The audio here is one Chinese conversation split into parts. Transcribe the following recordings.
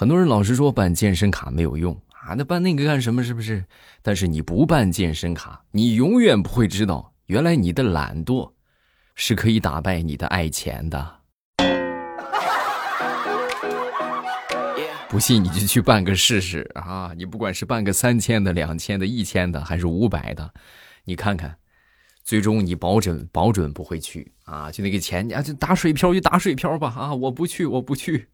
很多人老是说办健身卡没有用啊，那办那个干什么？是不是？但是你不办健身卡，你永远不会知道，原来你的懒惰是可以打败你的爱钱的。不信你就去办个试试啊！你不管是办个三千的、两千的、一千的，还是五百的，你看看，最终你保准保准不会去啊！就那个钱啊，就打水漂就打水漂吧啊！我不去，我不去。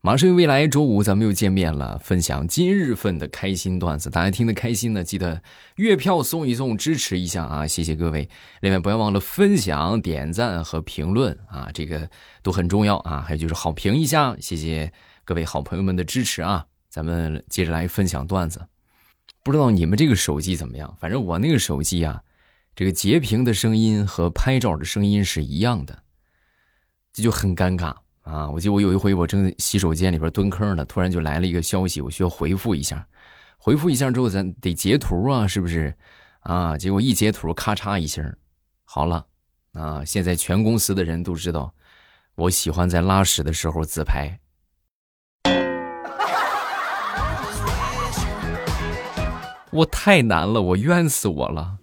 马上又未来周五咱们又见面了，分享今日份的开心段子，大家听得开心呢，记得月票送一送，支持一下啊！谢谢各位，另外不要忘了分享、点赞和评论啊，这个都很重要啊！还有就是好评一下，谢谢各位好朋友们的支持啊！咱们接着来分享段子，不知道你们这个手机怎么样？反正我那个手机啊，这个截屏的声音和拍照的声音是一样的，这就很尴尬。啊！我记得我有一回，我正在洗手间里边蹲坑呢，突然就来了一个消息，我需要回复一下。回复一下之后，咱得截图啊，是不是？啊！结果一截图，咔嚓一声，好了。啊！现在全公司的人都知道，我喜欢在拉屎的时候自拍。我太难了，我冤死我了。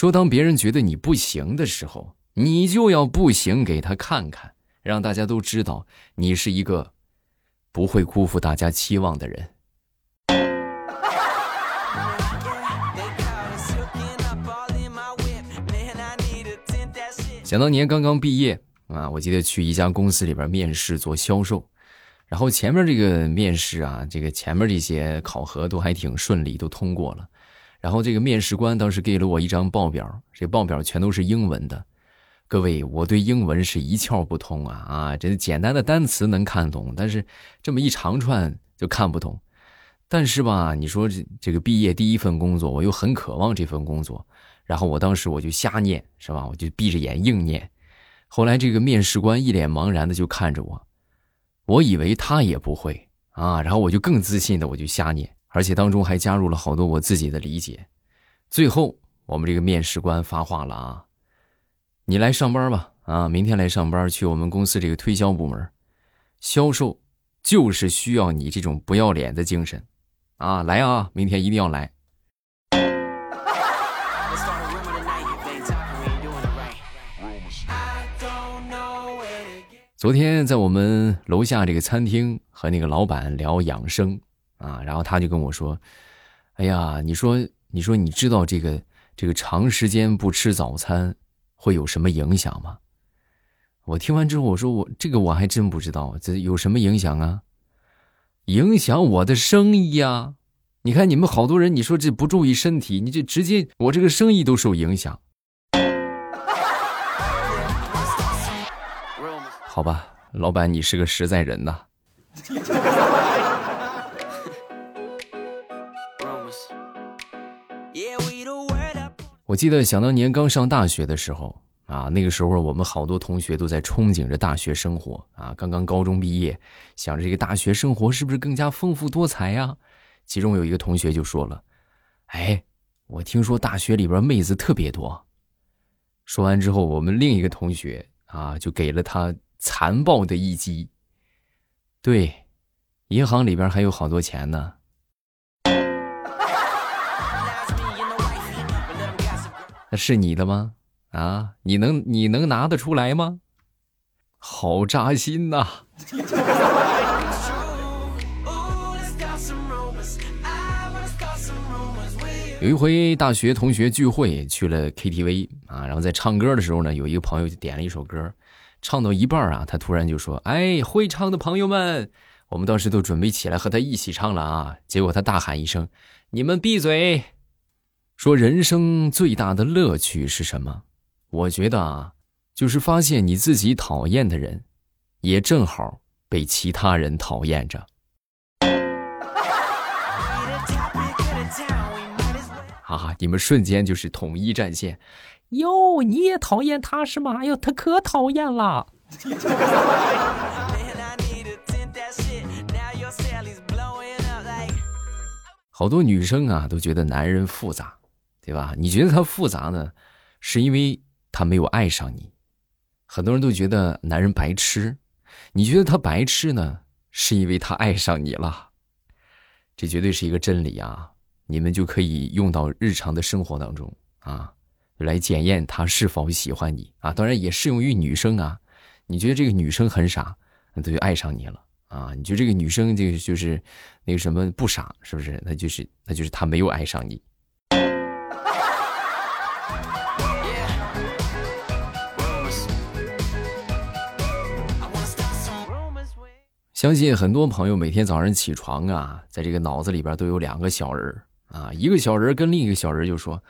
说，当别人觉得你不行的时候，你就要不行给他看看，让大家都知道你是一个不会辜负大家期望的人。想当年刚刚毕业啊，我记得去一家公司里边面试做销售，然后前面这个面试啊，这个前面这些考核都还挺顺利，都通过了。然后这个面试官当时给了我一张报表，这报表全都是英文的。各位，我对英文是一窍不通啊啊！这简单的单词能看懂，但是这么一长串就看不懂。但是吧，你说这这个毕业第一份工作，我又很渴望这份工作，然后我当时我就瞎念，是吧？我就闭着眼硬念。后来这个面试官一脸茫然的就看着我，我以为他也不会啊，然后我就更自信的我就瞎念。而且当中还加入了好多我自己的理解，最后我们这个面试官发话了啊，你来上班吧啊，明天来上班去我们公司这个推销部门，销售就是需要你这种不要脸的精神，啊，来啊，明天一定要来。昨天在我们楼下这个餐厅和那个老板聊养生。啊，然后他就跟我说：“哎呀，你说，你说，你知道这个这个长时间不吃早餐会有什么影响吗？”我听完之后，我说：“我这个我还真不知道，这有什么影响啊？影响我的生意呀！你看你们好多人，你说这不注意身体，你这直接我这个生意都受影响。好吧，老板，你是个实在人呐。”我记得想当年刚上大学的时候啊，那个时候我们好多同学都在憧憬着大学生活啊，刚刚高中毕业，想着这个大学生活是不是更加丰富多彩呀？其中有一个同学就说了：“哎，我听说大学里边妹子特别多。”说完之后，我们另一个同学啊就给了他残暴的一击。对，银行里边还有好多钱呢。那是你的吗？啊，你能你能拿得出来吗？好扎心呐！有一回大学同学聚会去了 KTV 啊，然后在唱歌的时候呢，有一个朋友就点了一首歌，唱到一半啊，他突然就说：“哎，会唱的朋友们，我们当时都准备起来和他一起唱了啊。”结果他大喊一声：“你们闭嘴！”说人生最大的乐趣是什么？我觉得啊，就是发现你自己讨厌的人，也正好被其他人讨厌着。哈哈，你们瞬间就是统一战线。哟，你也讨厌他是吗？哎呦，他可讨厌了。好多女生啊，都觉得男人复杂。对吧？你觉得他复杂呢，是因为他没有爱上你，很多人都觉得男人白痴，你觉得他白痴呢，是因为他爱上你了。这绝对是一个真理啊！你们就可以用到日常的生活当中啊，来检验他是否喜欢你啊。当然也适用于女生啊。你觉得这个女生很傻，那他就爱上你了啊。你觉得这个女生就就是那个什么不傻，是不是？那就是那就是她没有爱上你。相信很多朋友每天早上起床啊，在这个脑子里边都有两个小人啊，一个小人跟另一个小人就说：“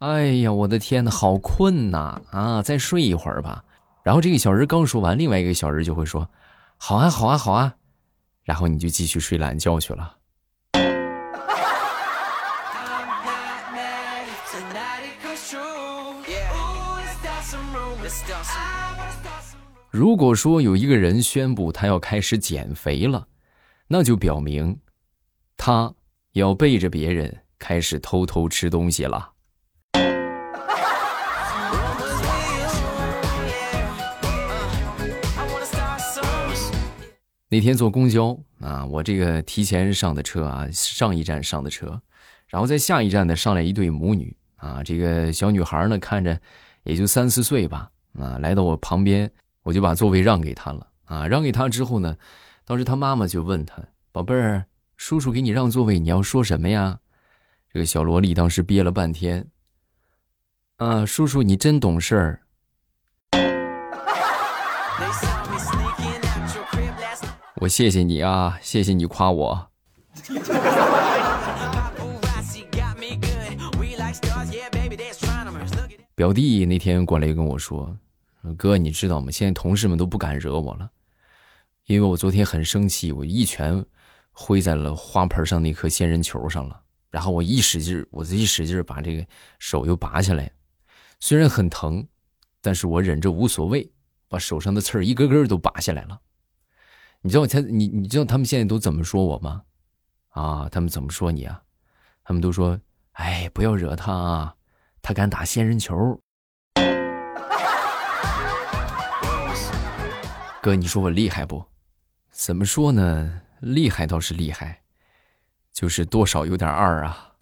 哎呀，我的天呐，好困呐！啊，再睡一会儿吧。”然后这个小人刚说完，另外一个小人就会说：“好啊，好啊，好啊。”然后你就继续睡懒觉去了。如果说有一个人宣布他要开始减肥了，那就表明他要背着别人开始偷偷吃东西了。那天坐公交啊，我这个提前上的车啊，上一站上的车，然后在下一站呢上来一对母女啊，这个小女孩呢看着也就三四岁吧啊，来到我旁边。我就把座位让给他了啊！让给他之后呢，当时他妈妈就问他：“宝贝儿，叔叔给你让座位，你要说什么呀？”这个小萝莉当时憋了半天，啊，叔叔你真懂事儿。我谢谢你啊，谢谢你夸我。表弟那天过来跟我说。哥，你知道吗？现在同事们都不敢惹我了，因为我昨天很生气，我一拳挥在了花盆上那颗仙人球上了。然后我一使劲，我一使劲把这个手又拔下来，虽然很疼，但是我忍着无所谓，把手上的刺儿一根根都拔下来了。你知道他，你你知道他们现在都怎么说我吗？啊，他们怎么说你啊？他们都说：“哎，不要惹他啊，他敢打仙人球。”哥，你说我厉害不？怎么说呢？厉害倒是厉害，就是多少有点二啊。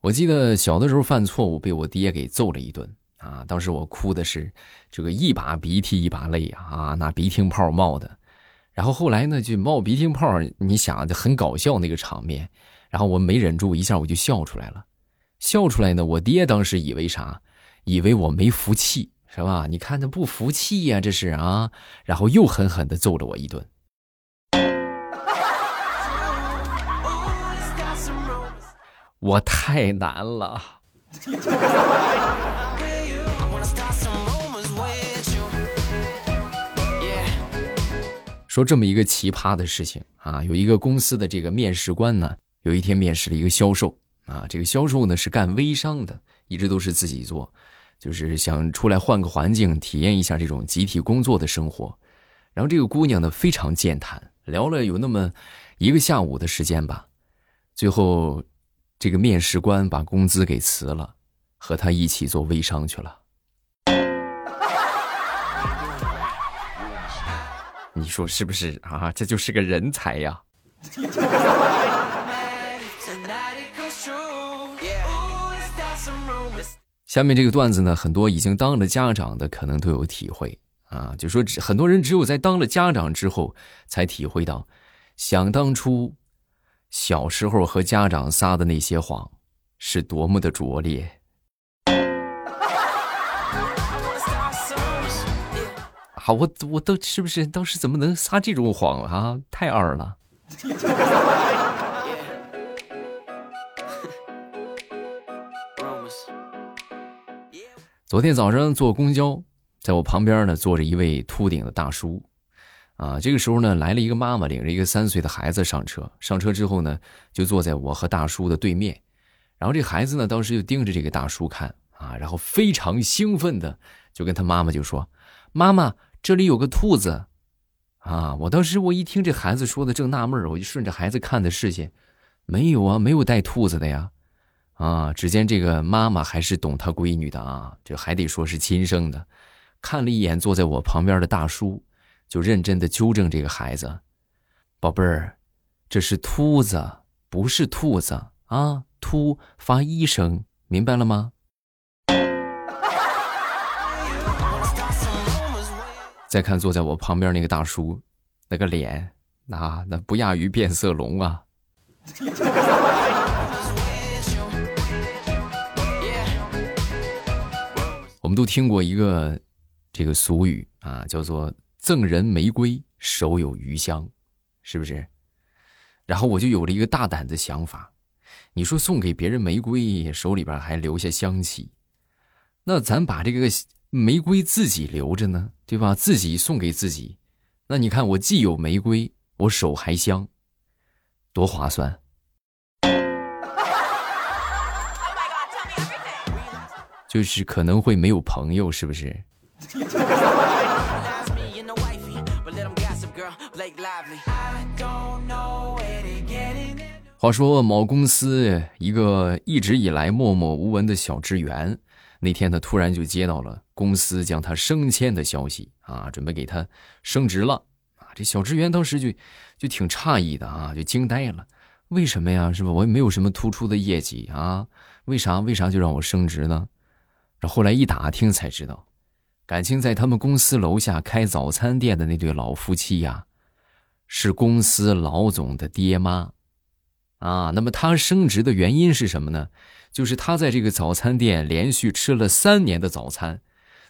我记得小的时候犯错误被我爹给揍了一顿啊，当时我哭的是这个一把鼻涕一把泪啊，那鼻涕泡冒的。然后后来呢，就冒鼻涕泡，你想就很搞笑那个场面。然后我没忍住，一下我就笑出来了。笑出来呢，我爹当时以为啥？以为我没服气，是吧？你看他不服气呀，这是啊。然后又狠狠的揍了我一顿。我太难了。说这么一个奇葩的事情啊，有一个公司的这个面试官呢。有一天面试了一个销售啊，这个销售呢是干微商的，一直都是自己做，就是想出来换个环境，体验一下这种集体工作的生活。然后这个姑娘呢非常健谈，聊了有那么一个下午的时间吧，最后这个面试官把工资给辞了，和她一起做微商去了。你说是不是啊？这就是个人才呀！下面这个段子呢，很多已经当了家长的可能都有体会啊，就说很多人只有在当了家长之后，才体会到，想当初小时候和家长撒的那些谎，是多么的拙劣。啊，我我都是不是当时怎么能撒这种谎啊？太二了。昨天早上坐公交，在我旁边呢坐着一位秃顶的大叔，啊，这个时候呢来了一个妈妈，领着一个三岁的孩子上车。上车之后呢，就坐在我和大叔的对面。然后这孩子呢，当时就盯着这个大叔看啊，然后非常兴奋的就跟他妈妈就说：“妈妈，这里有个兔子。”啊，我当时我一听这孩子说的正纳闷我就顺着孩子看的视线，没有啊，没有带兔子的呀。啊，只见这个妈妈还是懂她闺女的啊，这还得说是亲生的。看了一眼坐在我旁边的大叔，就认真的纠正这个孩子：“宝贝儿，这是秃子，不是兔子啊，秃发一声，明白了吗？”再看坐在我旁边那个大叔，那个脸，那那不亚于变色龙啊。我们都听过一个这个俗语啊，叫做“赠人玫瑰，手有余香”，是不是？然后我就有了一个大胆的想法，你说送给别人玫瑰，手里边还留下香气，那咱把这个玫瑰自己留着呢，对吧？自己送给自己，那你看我既有玫瑰，我手还香，多划算。就是可能会没有朋友，是不是？话说某公司一个一直以来默默无闻的小职员，那天他突然就接到了公司将他升迁的消息啊，准备给他升职了啊！这小职员当时就就挺诧异的啊，就惊呆了，为什么呀？是吧？我也没有什么突出的业绩啊，为啥为啥就让我升职呢？这后来一打听才知道，感情在他们公司楼下开早餐店的那对老夫妻呀，是公司老总的爹妈，啊，那么他升职的原因是什么呢？就是他在这个早餐店连续吃了三年的早餐，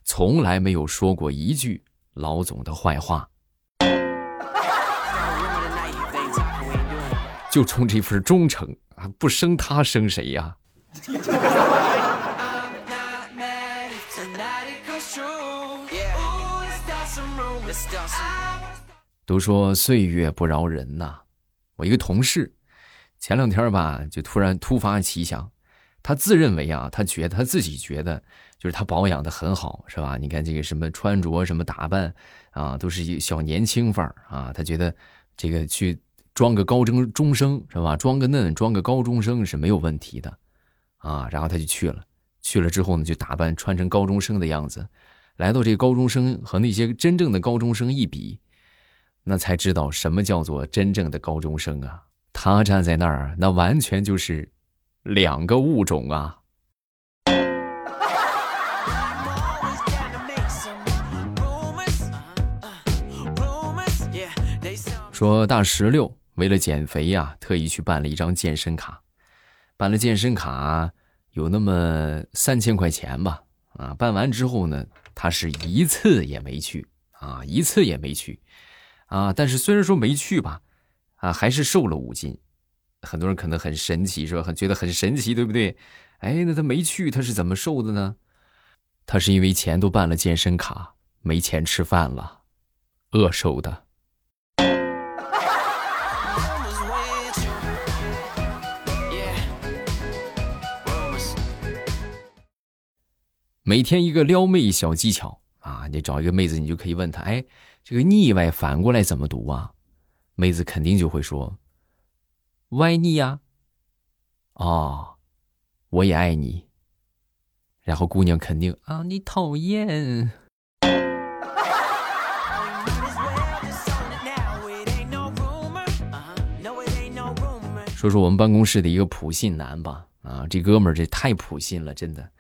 从来没有说过一句老总的坏话，就冲这份忠诚啊，不升他升谁呀？都说岁月不饶人呐，我一个同事，前两天吧，就突然突发奇想，他自认为啊，他觉得他自己觉得，就是他保养的很好，是吧？你看这个什么穿着什么打扮啊，都是小年轻范儿啊，他觉得这个去装个高中中生是吧？装个嫩，装个高中生是没有问题的，啊，然后他就去了，去了之后呢，就打扮穿成高中生的样子。来到这高中生和那些真正的高中生一比，那才知道什么叫做真正的高中生啊！他站在那儿，那完全就是两个物种啊！说大石榴为了减肥呀，特意去办了一张健身卡，办了健身卡有那么三千块钱吧。啊，办完之后呢？他是一次也没去啊，一次也没去，啊！但是虽然说没去吧，啊，还是瘦了五斤。很多人可能很神奇，是吧？很觉得很神奇，对不对？哎，那他没去，他是怎么瘦的呢？他是因为钱都办了健身卡，没钱吃饭了，饿瘦的。每天一个撩妹小技巧啊！你找一个妹子，你就可以问她：哎，这个腻歪反过来怎么读啊？妹子肯定就会说：歪腻呀。哦，我也爱你。然后姑娘肯定啊，你讨厌。说说我们办公室的一个普信男吧，啊，这哥们儿这太普信了，真的。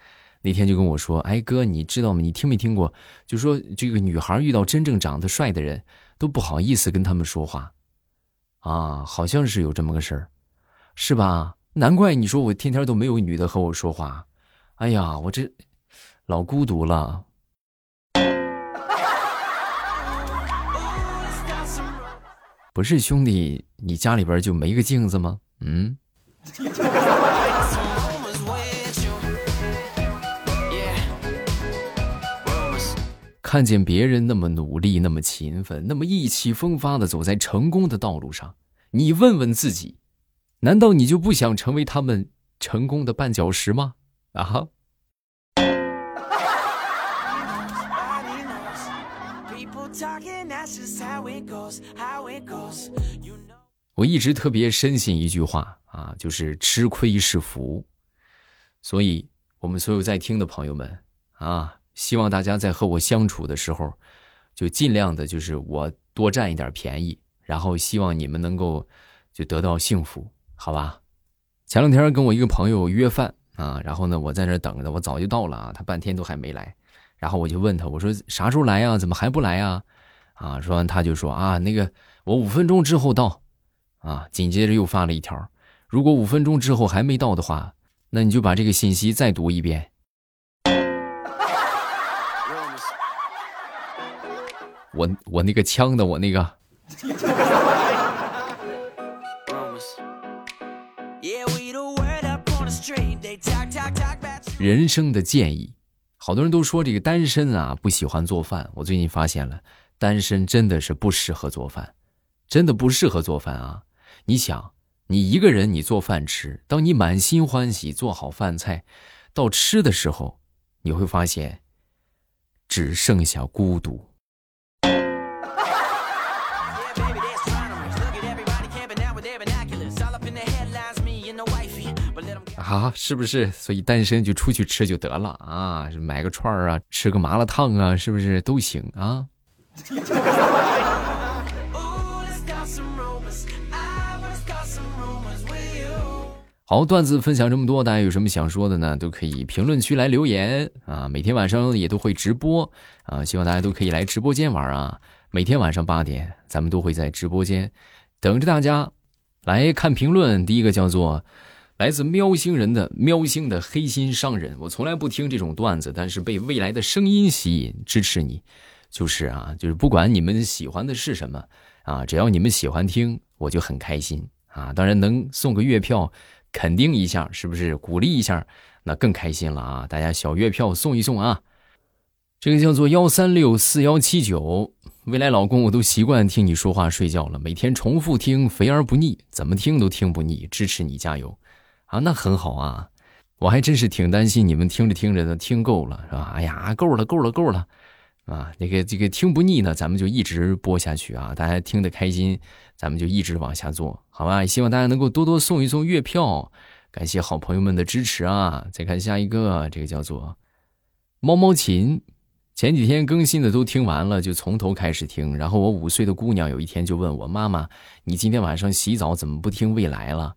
那天就跟我说：“哎哥，你知道吗？你听没听过？就说这个女孩遇到真正长得帅的人，都不好意思跟他们说话，啊，好像是有这么个事儿，是吧？难怪你说我天天都没有女的和我说话，哎呀，我这老孤独了。不是兄弟，你家里边就没个镜子吗？嗯。”看见别人那么努力、那么勤奋、那么意气风发的走在成功的道路上，你问问自己，难道你就不想成为他们成功的绊脚石吗？啊！我一直特别深信一句话啊，就是吃亏是福。所以，我们所有在听的朋友们啊，希望大家在和我相处的时候，就尽量的，就是我多占一点便宜，然后希望你们能够就得到幸福，好吧？前两天跟我一个朋友约饭啊，然后呢，我在那等着，我早就到了啊，他半天都还没来，然后我就问他，我说啥时候来呀？怎么还不来呀？啊，说完他就说啊，那个我五分钟之后到，啊，紧接着又发了一条，如果五分钟之后还没到的话。那你就把这个信息再读一遍。我我那个枪的我那个。人生的建议，好多人都说这个单身啊不喜欢做饭。我最近发现了，单身真的是不适合做饭，真的不适合做饭啊！你想。你一个人，你做饭吃。当你满心欢喜做好饭菜，到吃的时候，你会发现，只剩下孤独。啊，是不是？所以单身就出去吃就得了啊，买个串儿啊，吃个麻辣烫啊，是不是都行啊？好，段子分享这么多，大家有什么想说的呢？都可以评论区来留言啊！每天晚上也都会直播啊，希望大家都可以来直播间玩啊！每天晚上八点，咱们都会在直播间等着大家来看评论。第一个叫做来自喵星人的喵星的黑心商人，我从来不听这种段子，但是被未来的声音吸引，支持你，就是啊，就是不管你们喜欢的是什么啊，只要你们喜欢听，我就很开心啊！当然能送个月票。肯定一下，是不是鼓励一下？那更开心了啊！大家小月票送一送啊！这个叫做幺三六四幺七九，未来老公，我都习惯听你说话睡觉了，每天重复听，肥而不腻，怎么听都听不腻，支持你，加油啊！那很好啊，我还真是挺担心你们听着听着的听够了是吧？哎呀，够了，够了，够了。啊，那个这个听不腻呢，咱们就一直播下去啊！大家听得开心，咱们就一直往下做，好吧？希望大家能够多多送一送月票，感谢好朋友们的支持啊！再看下一个，这个叫做猫猫琴，前几天更新的都听完了，就从头开始听。然后我五岁的姑娘有一天就问我妈妈：“你今天晚上洗澡怎么不听未来了？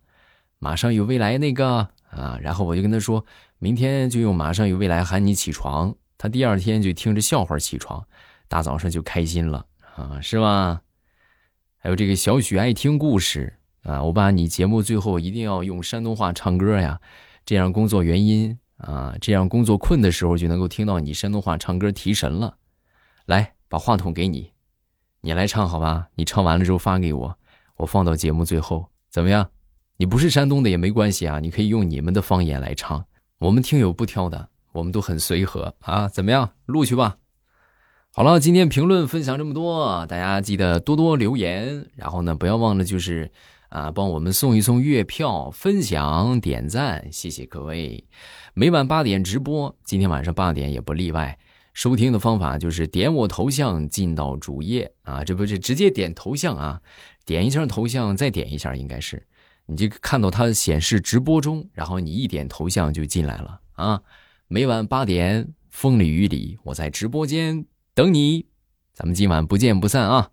马上有未来那个啊？”然后我就跟他说：“明天就用马上有未来喊你起床。”他第二天就听着笑话起床，大早上就开心了啊，是吧？还有这个小许爱听故事啊，我把你节目最后一定要用山东话唱歌呀，这样工作原因啊，这样工作困的时候就能够听到你山东话唱歌提神了。来，把话筒给你，你来唱好吧？你唱完了之后发给我，我放到节目最后，怎么样？你不是山东的也没关系啊，你可以用你们的方言来唱，我们听友不挑的。我们都很随和啊，怎么样，录去吧。好了，今天评论分享这么多，大家记得多多留言，然后呢，不要忘了就是啊，帮我们送一送月票、分享、点赞，谢谢各位。每晚八点直播，今天晚上八点也不例外。收听的方法就是点我头像进到主页啊，这不是直接点头像啊，点一下头像，再点一下，应该是你就看到它显示直播中，然后你一点头像就进来了啊。每晚八点，风里雨里，我在直播间等你，咱们今晚不见不散啊！